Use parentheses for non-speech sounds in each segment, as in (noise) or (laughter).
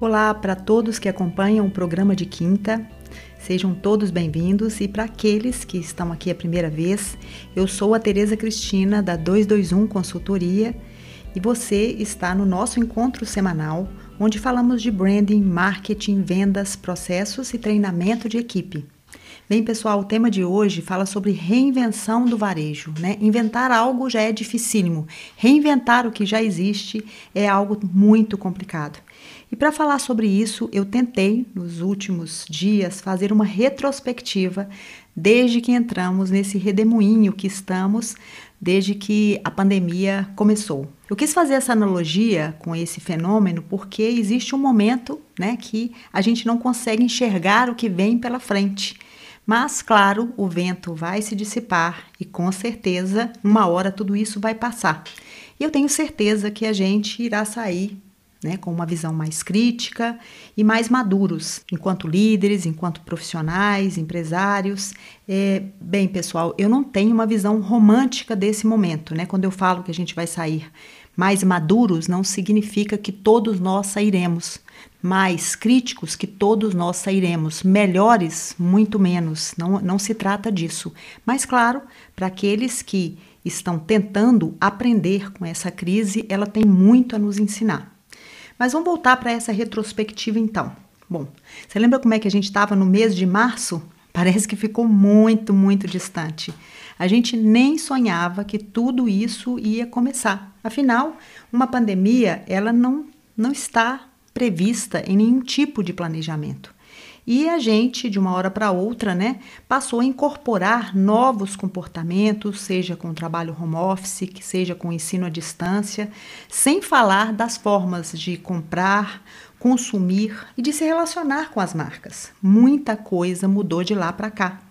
Olá para todos que acompanham o programa de quinta. Sejam todos bem-vindos e para aqueles que estão aqui a primeira vez, eu sou a Tereza Cristina da 221 Consultoria e você está no nosso encontro semanal, onde falamos de branding, marketing, vendas, processos e treinamento de equipe. Bem, pessoal, o tema de hoje fala sobre reinvenção do varejo, né? Inventar algo já é dificílimo. Reinventar o que já existe é algo muito complicado. E para falar sobre isso, eu tentei, nos últimos dias, fazer uma retrospectiva desde que entramos nesse redemoinho que estamos desde que a pandemia começou. Eu quis fazer essa analogia com esse fenômeno porque existe um momento né, que a gente não consegue enxergar o que vem pela frente. Mas, claro, o vento vai se dissipar e com certeza, uma hora tudo isso vai passar. E eu tenho certeza que a gente irá sair né, com uma visão mais crítica e mais maduros, enquanto líderes, enquanto profissionais, empresários. É, bem, pessoal, eu não tenho uma visão romântica desse momento, né? Quando eu falo que a gente vai sair mais maduros, não significa que todos nós sairemos. Mais críticos que todos nós sairemos. Melhores, muito menos. Não, não se trata disso. Mas, claro, para aqueles que estão tentando aprender com essa crise, ela tem muito a nos ensinar. Mas vamos voltar para essa retrospectiva então. Bom, você lembra como é que a gente estava no mês de março? (laughs) Parece que ficou muito, muito distante. A gente nem sonhava que tudo isso ia começar. Afinal, uma pandemia, ela não, não está prevista em nenhum tipo de planejamento. E a gente, de uma hora para outra, né, passou a incorporar novos comportamentos, seja com trabalho home office, que seja com ensino à distância, sem falar das formas de comprar, consumir e de se relacionar com as marcas. Muita coisa mudou de lá para cá.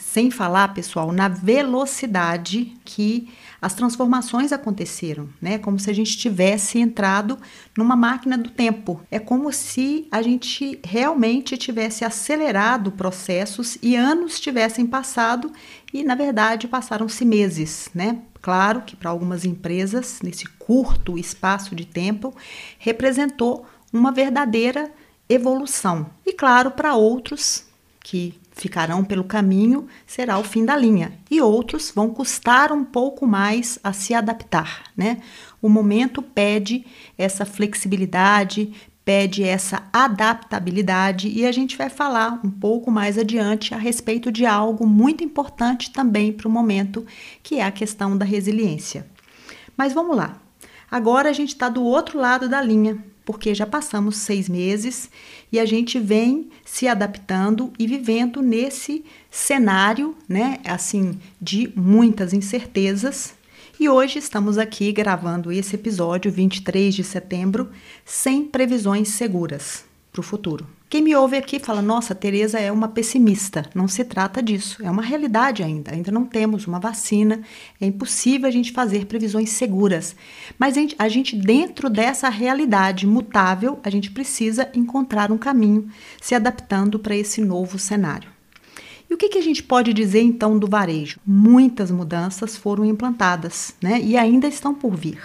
Sem falar, pessoal, na velocidade que as transformações aconteceram, né? Como se a gente tivesse entrado numa máquina do tempo. É como se a gente realmente tivesse acelerado processos e anos tivessem passado e, na verdade, passaram-se meses, né? Claro que para algumas empresas, nesse curto espaço de tempo, representou uma verdadeira evolução. E claro, para outros que ficarão pelo caminho será o fim da linha e outros vão custar um pouco mais a se adaptar, né? O momento pede essa flexibilidade, pede essa adaptabilidade e a gente vai falar um pouco mais adiante a respeito de algo muito importante também para o momento, que é a questão da resiliência. Mas vamos lá. Agora a gente está do outro lado da linha, porque já passamos seis meses e a gente vem se adaptando e vivendo nesse cenário, né, assim, de muitas incertezas. E hoje estamos aqui gravando esse episódio, 23 de setembro, sem previsões seguras para o futuro. Quem me ouve aqui fala: nossa, Tereza é uma pessimista. Não se trata disso. É uma realidade ainda. Ainda não temos uma vacina. É impossível a gente fazer previsões seguras. Mas a gente, a gente, dentro dessa realidade mutável, a gente precisa encontrar um caminho, se adaptando para esse novo cenário. E o que, que a gente pode dizer então do varejo? Muitas mudanças foram implantadas, né? E ainda estão por vir.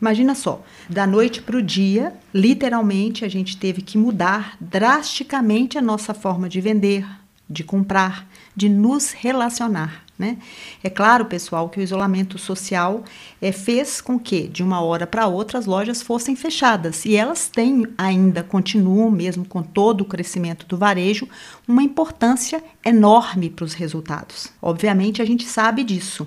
Imagina só, da noite para o dia, literalmente a gente teve que mudar drasticamente a nossa forma de vender, de comprar, de nos relacionar. Né? É claro, pessoal, que o isolamento social é, fez com que, de uma hora para outra, as lojas fossem fechadas. E elas têm ainda, continuam, mesmo com todo o crescimento do varejo, uma importância enorme para os resultados. Obviamente, a gente sabe disso.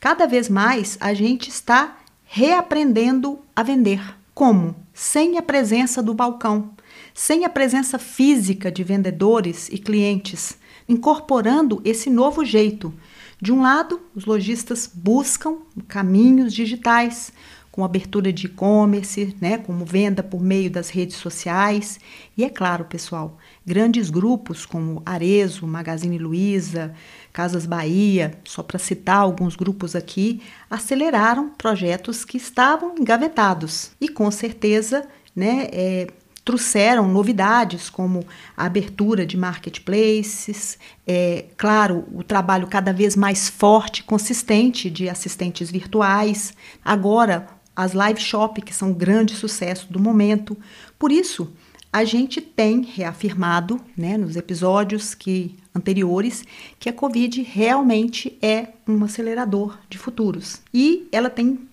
Cada vez mais a gente está reaprendendo a vender. Como? Sem a presença do balcão, sem a presença física de vendedores e clientes, incorporando esse novo jeito. De um lado, os lojistas buscam caminhos digitais, com abertura de e-commerce, né, como venda por meio das redes sociais. E é claro, pessoal, grandes grupos como Arezo, Magazine Luiza, Casas Bahia, só para citar alguns grupos aqui, aceleraram projetos que estavam engavetados e com certeza, né, é, trouxeram novidades como a abertura de marketplaces, é, claro, o trabalho cada vez mais forte, consistente de assistentes virtuais, agora as live shop que são um grande sucesso do momento. Por isso, a gente tem reafirmado, né, nos episódios que anteriores, que a Covid realmente é um acelerador de futuros. E ela tem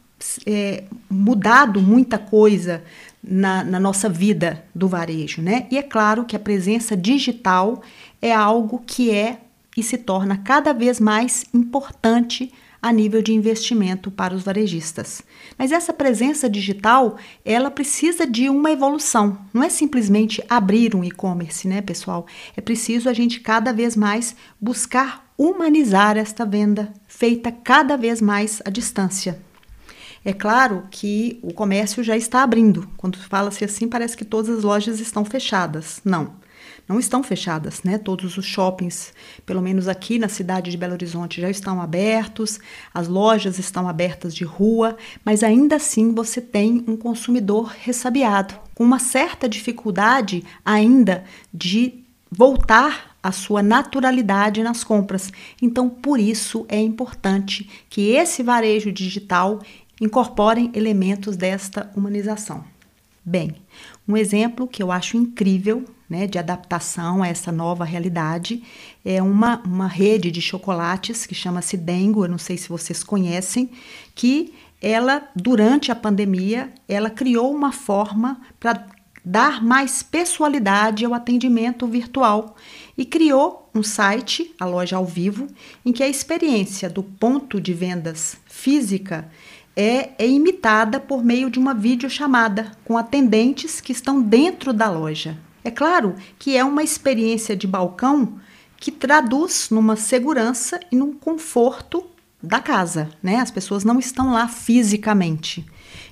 é, mudado muita coisa na, na, nossa vida do varejo, né? E é claro que a presença digital é algo que é e se torna cada vez mais importante a nível de investimento para os varejistas. Mas essa presença digital, ela precisa de uma evolução. Não é simplesmente abrir um e-commerce, né, pessoal? É preciso a gente cada vez mais buscar humanizar esta venda, feita cada vez mais à distância. É claro que o comércio já está abrindo. Quando fala-se assim, parece que todas as lojas estão fechadas. Não não estão fechadas, né? Todos os shoppings, pelo menos aqui na cidade de Belo Horizonte, já estão abertos, as lojas estão abertas de rua, mas ainda assim você tem um consumidor ressabiado, com uma certa dificuldade ainda de voltar à sua naturalidade nas compras. Então, por isso é importante que esse varejo digital incorporem elementos desta humanização. Bem, um exemplo que eu acho incrível né, de adaptação a essa nova realidade é uma, uma rede de chocolates que chama-se Dengo, eu não sei se vocês conhecem, que ela, durante a pandemia, ela criou uma forma para dar mais pessoalidade ao atendimento virtual e criou um site, a loja ao vivo, em que a experiência do ponto de vendas física é, é imitada por meio de uma videochamada com atendentes que estão dentro da loja. É claro que é uma experiência de balcão que traduz numa segurança e num conforto da casa, né? As pessoas não estão lá fisicamente.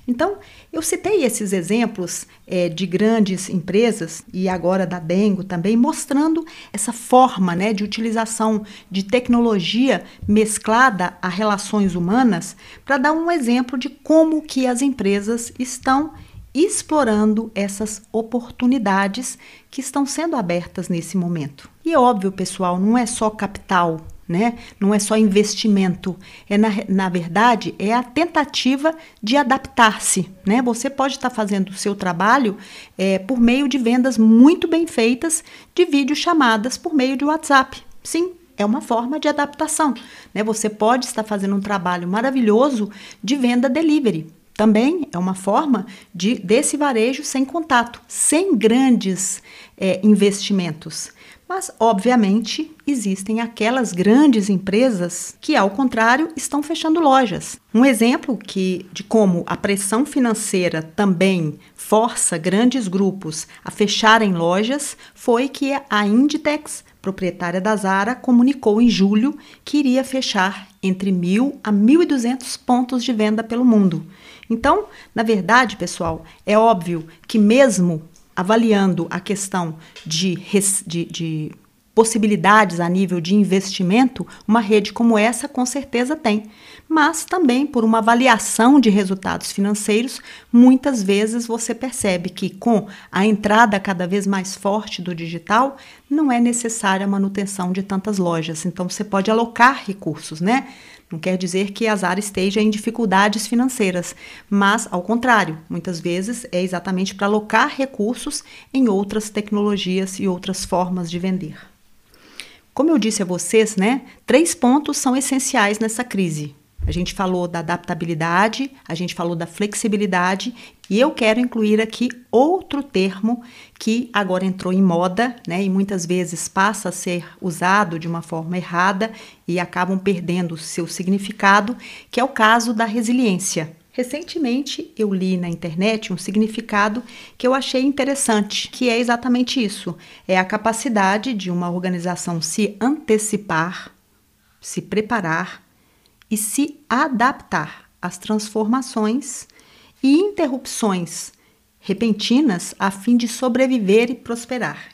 Então, eu citei esses exemplos é, de grandes empresas e agora da Dengo também, mostrando essa forma né, de utilização de tecnologia mesclada a relações humanas, para dar um exemplo de como que as empresas estão explorando essas oportunidades que estão sendo abertas nesse momento. E é óbvio, pessoal, não é só capital, né? Não é só investimento, é na, na verdade é a tentativa de adaptar-se, né? Você pode estar fazendo o seu trabalho é, por meio de vendas muito bem feitas de videochamadas por meio de WhatsApp. Sim, é uma forma de adaptação, né? Você pode estar fazendo um trabalho maravilhoso de venda delivery. Também é uma forma de desse varejo sem contato, sem grandes é, investimentos. Mas, obviamente, existem aquelas grandes empresas que, ao contrário, estão fechando lojas. Um exemplo que, de como a pressão financeira também força grandes grupos a fecharem lojas foi que a Inditex, proprietária da Zara, comunicou em julho que iria fechar entre 1.000 a 1.200 pontos de venda pelo mundo. Então, na verdade, pessoal, é óbvio que mesmo avaliando a questão de, de, de possibilidades a nível de investimento, uma rede como essa com certeza tem. Mas também por uma avaliação de resultados financeiros, muitas vezes você percebe que com a entrada cada vez mais forte do digital, não é necessária a manutenção de tantas lojas. Então você pode alocar recursos, né? Não quer dizer que a Zara esteja em dificuldades financeiras, mas, ao contrário, muitas vezes é exatamente para alocar recursos em outras tecnologias e outras formas de vender. Como eu disse a vocês, né, três pontos são essenciais nessa crise. A gente falou da adaptabilidade, a gente falou da flexibilidade e eu quero incluir aqui outro termo que agora entrou em moda, né, e muitas vezes passa a ser usado de uma forma errada e acabam perdendo seu significado, que é o caso da resiliência. Recentemente eu li na internet um significado que eu achei interessante, que é exatamente isso: é a capacidade de uma organização se antecipar, se preparar e se adaptar às transformações e interrupções repentinas a fim de sobreviver e prosperar.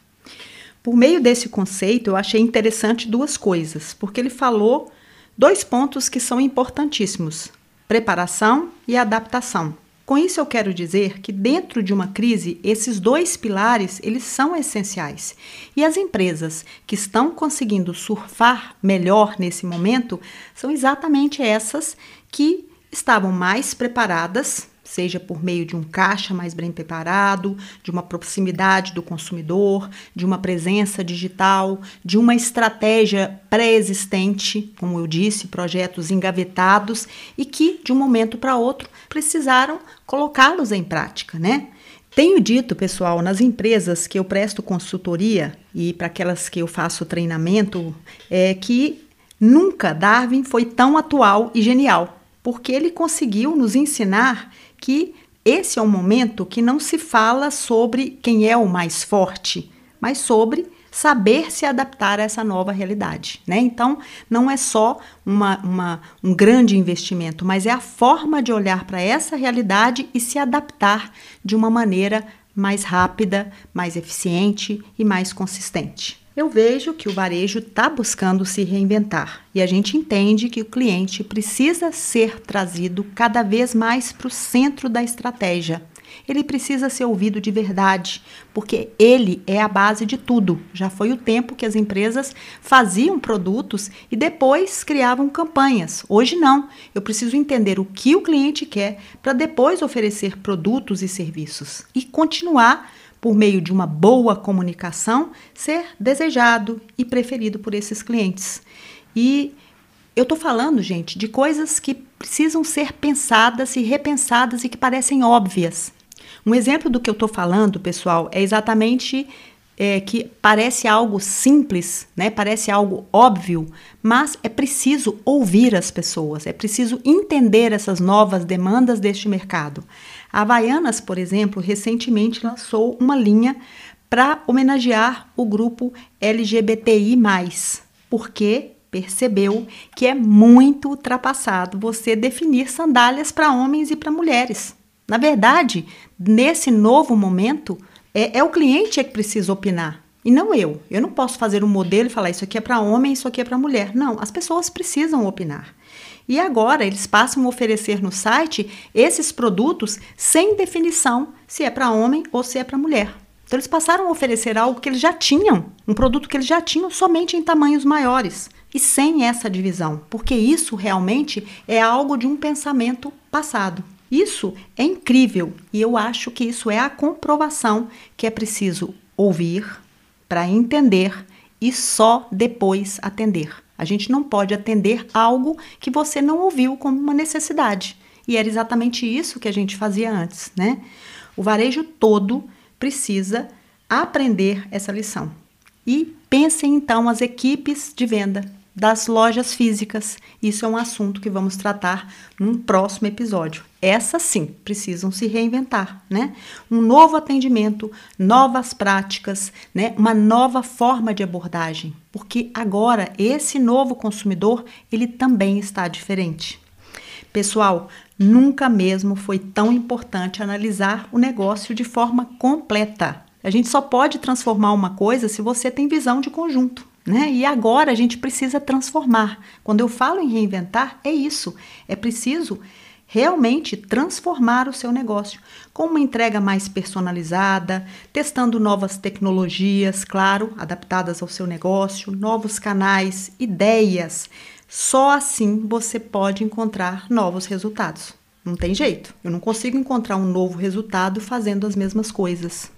Por meio desse conceito, eu achei interessante duas coisas, porque ele falou dois pontos que são importantíssimos: preparação e adaptação. Com isso eu quero dizer que dentro de uma crise, esses dois pilares, eles são essenciais. E as empresas que estão conseguindo surfar melhor nesse momento são exatamente essas que estavam mais preparadas, seja por meio de um caixa mais bem preparado, de uma proximidade do consumidor, de uma presença digital, de uma estratégia pré-existente, como eu disse, projetos engavetados e que de um momento para outro precisaram colocá-los em prática, né? Tenho dito, pessoal, nas empresas que eu presto consultoria e para aquelas que eu faço treinamento, é que nunca Darwin foi tão atual e genial, porque ele conseguiu nos ensinar que esse é um momento que não se fala sobre quem é o mais forte, mas sobre saber se adaptar a essa nova realidade. Né? Então, não é só uma, uma, um grande investimento, mas é a forma de olhar para essa realidade e se adaptar de uma maneira mais rápida, mais eficiente e mais consistente. Eu vejo que o varejo está buscando se reinventar e a gente entende que o cliente precisa ser trazido cada vez mais para o centro da estratégia. Ele precisa ser ouvido de verdade, porque ele é a base de tudo. Já foi o tempo que as empresas faziam produtos e depois criavam campanhas. Hoje não. Eu preciso entender o que o cliente quer para depois oferecer produtos e serviços e continuar por meio de uma boa comunicação, ser desejado e preferido por esses clientes. E eu estou falando, gente, de coisas que precisam ser pensadas e repensadas e que parecem óbvias. Um exemplo do que eu estou falando, pessoal, é exatamente é, que parece algo simples, né? Parece algo óbvio, mas é preciso ouvir as pessoas, é preciso entender essas novas demandas deste mercado. A Havaianas, por exemplo, recentemente lançou uma linha para homenagear o grupo LGBTI, porque percebeu que é muito ultrapassado você definir sandálias para homens e para mulheres. Na verdade, nesse novo momento, é, é, o cliente é que precisa opinar. E não eu. Eu não posso fazer um modelo e falar isso aqui é para homem, isso aqui é para mulher. Não, as pessoas precisam opinar. E agora eles passam a oferecer no site esses produtos sem definição se é para homem ou se é para mulher. Então eles passaram a oferecer algo que eles já tinham, um produto que eles já tinham somente em tamanhos maiores e sem essa divisão, porque isso realmente é algo de um pensamento passado. Isso é incrível e eu acho que isso é a comprovação que é preciso ouvir para entender e só depois atender. A gente não pode atender algo que você não ouviu como uma necessidade. E era exatamente isso que a gente fazia antes, né? O varejo todo precisa aprender essa lição. E pensem então as equipes de venda das lojas físicas. Isso é um assunto que vamos tratar num próximo episódio. Essas sim precisam se reinventar, né? Um novo atendimento, novas práticas, né? Uma nova forma de abordagem, porque agora esse novo consumidor ele também está diferente. Pessoal, nunca mesmo foi tão importante analisar o negócio de forma completa. A gente só pode transformar uma coisa se você tem visão de conjunto. Né? E agora a gente precisa transformar. Quando eu falo em reinventar, é isso. É preciso realmente transformar o seu negócio com uma entrega mais personalizada, testando novas tecnologias, claro, adaptadas ao seu negócio, novos canais, ideias. Só assim você pode encontrar novos resultados. Não tem jeito. Eu não consigo encontrar um novo resultado fazendo as mesmas coisas.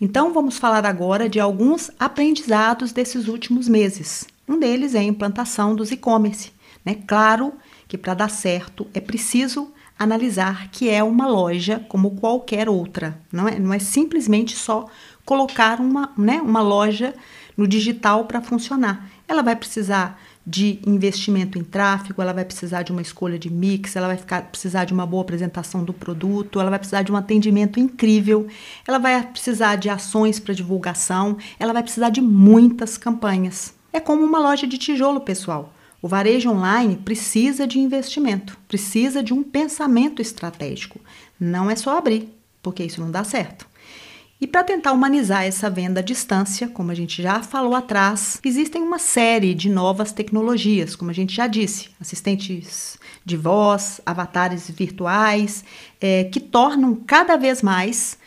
Então, vamos falar agora de alguns aprendizados desses últimos meses. Um deles é a implantação dos e-commerce. Né? Claro que para dar certo é preciso analisar que é uma loja como qualquer outra. Não é, não é simplesmente só colocar uma, né, uma loja no digital para funcionar. Ela vai precisar de investimento em tráfego, ela vai precisar de uma escolha de mix, ela vai ficar, precisar de uma boa apresentação do produto, ela vai precisar de um atendimento incrível, ela vai precisar de ações para divulgação, ela vai precisar de muitas campanhas. É como uma loja de tijolo, pessoal. O varejo online precisa de investimento, precisa de um pensamento estratégico. Não é só abrir, porque isso não dá certo. E para tentar humanizar essa venda à distância, como a gente já falou atrás, existem uma série de novas tecnologias, como a gente já disse, assistentes de voz, avatares virtuais, é, que tornam cada vez mais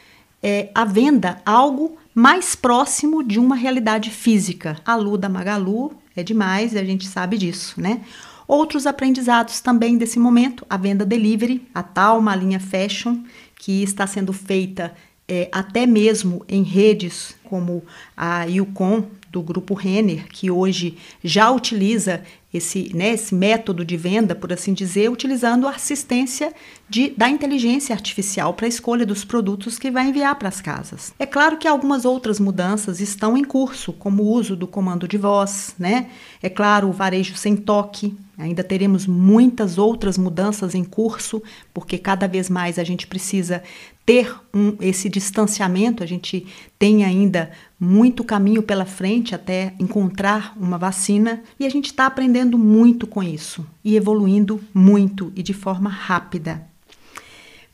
é, a venda algo mais próximo de uma realidade física. A Lu da Magalu é demais e a gente sabe disso, né? Outros aprendizados também desse momento, a venda delivery, a tal malinha fashion, que está sendo feita é, até mesmo em redes como a Yukon do grupo Renner, que hoje já utiliza esse, né, esse método de venda, por assim dizer, utilizando a assistência de, da inteligência artificial para a escolha dos produtos que vai enviar para as casas. É claro que algumas outras mudanças estão em curso, como o uso do comando de voz, né? É claro, o varejo sem toque, Ainda teremos muitas outras mudanças em curso, porque cada vez mais a gente precisa ter um, esse distanciamento. A gente tem ainda muito caminho pela frente até encontrar uma vacina e a gente está aprendendo muito com isso e evoluindo muito e de forma rápida.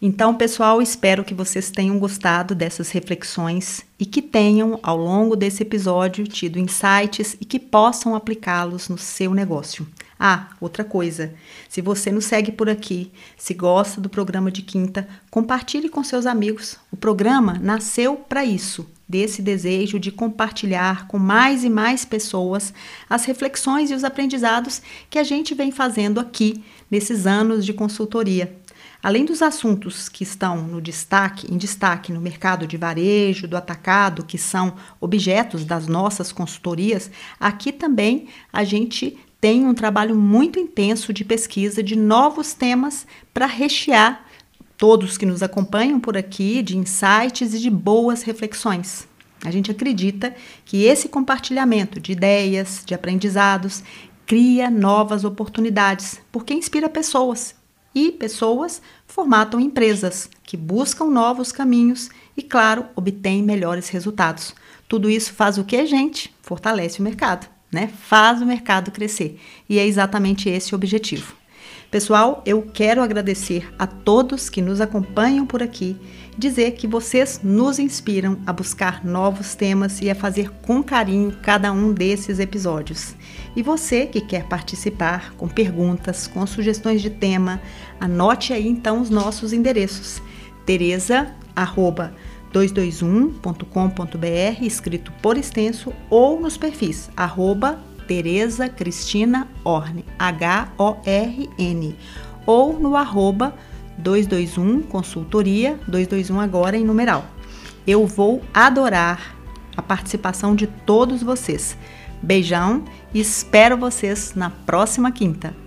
Então, pessoal, espero que vocês tenham gostado dessas reflexões e que tenham, ao longo desse episódio, tido insights e que possam aplicá-los no seu negócio. Ah, outra coisa, se você nos segue por aqui, se gosta do programa de quinta, compartilhe com seus amigos. O programa nasceu para isso, desse desejo de compartilhar com mais e mais pessoas as reflexões e os aprendizados que a gente vem fazendo aqui nesses anos de consultoria. Além dos assuntos que estão no destaque, em destaque no mercado de varejo, do atacado, que são objetos das nossas consultorias, aqui também a gente tem um trabalho muito intenso de pesquisa de novos temas para rechear todos que nos acompanham por aqui de insights e de boas reflexões. A gente acredita que esse compartilhamento de ideias, de aprendizados, cria novas oportunidades, porque inspira pessoas e pessoas formatam empresas que buscam novos caminhos e, claro, obtêm melhores resultados. Tudo isso faz o que, gente? Fortalece o mercado né? Faz o mercado crescer. E é exatamente esse o objetivo. Pessoal, eu quero agradecer a todos que nos acompanham por aqui, dizer que vocês nos inspiram a buscar novos temas e a fazer com carinho cada um desses episódios. E você que quer participar com perguntas, com sugestões de tema, anote aí então os nossos endereços. Tereza, arroba, 221.com.br, escrito por extenso, ou nos perfis arroba Tereza Cristina Orne, H-O-R-N, ou no arroba 221 consultoria, 221 agora em numeral. Eu vou adorar a participação de todos vocês. Beijão e espero vocês na próxima quinta.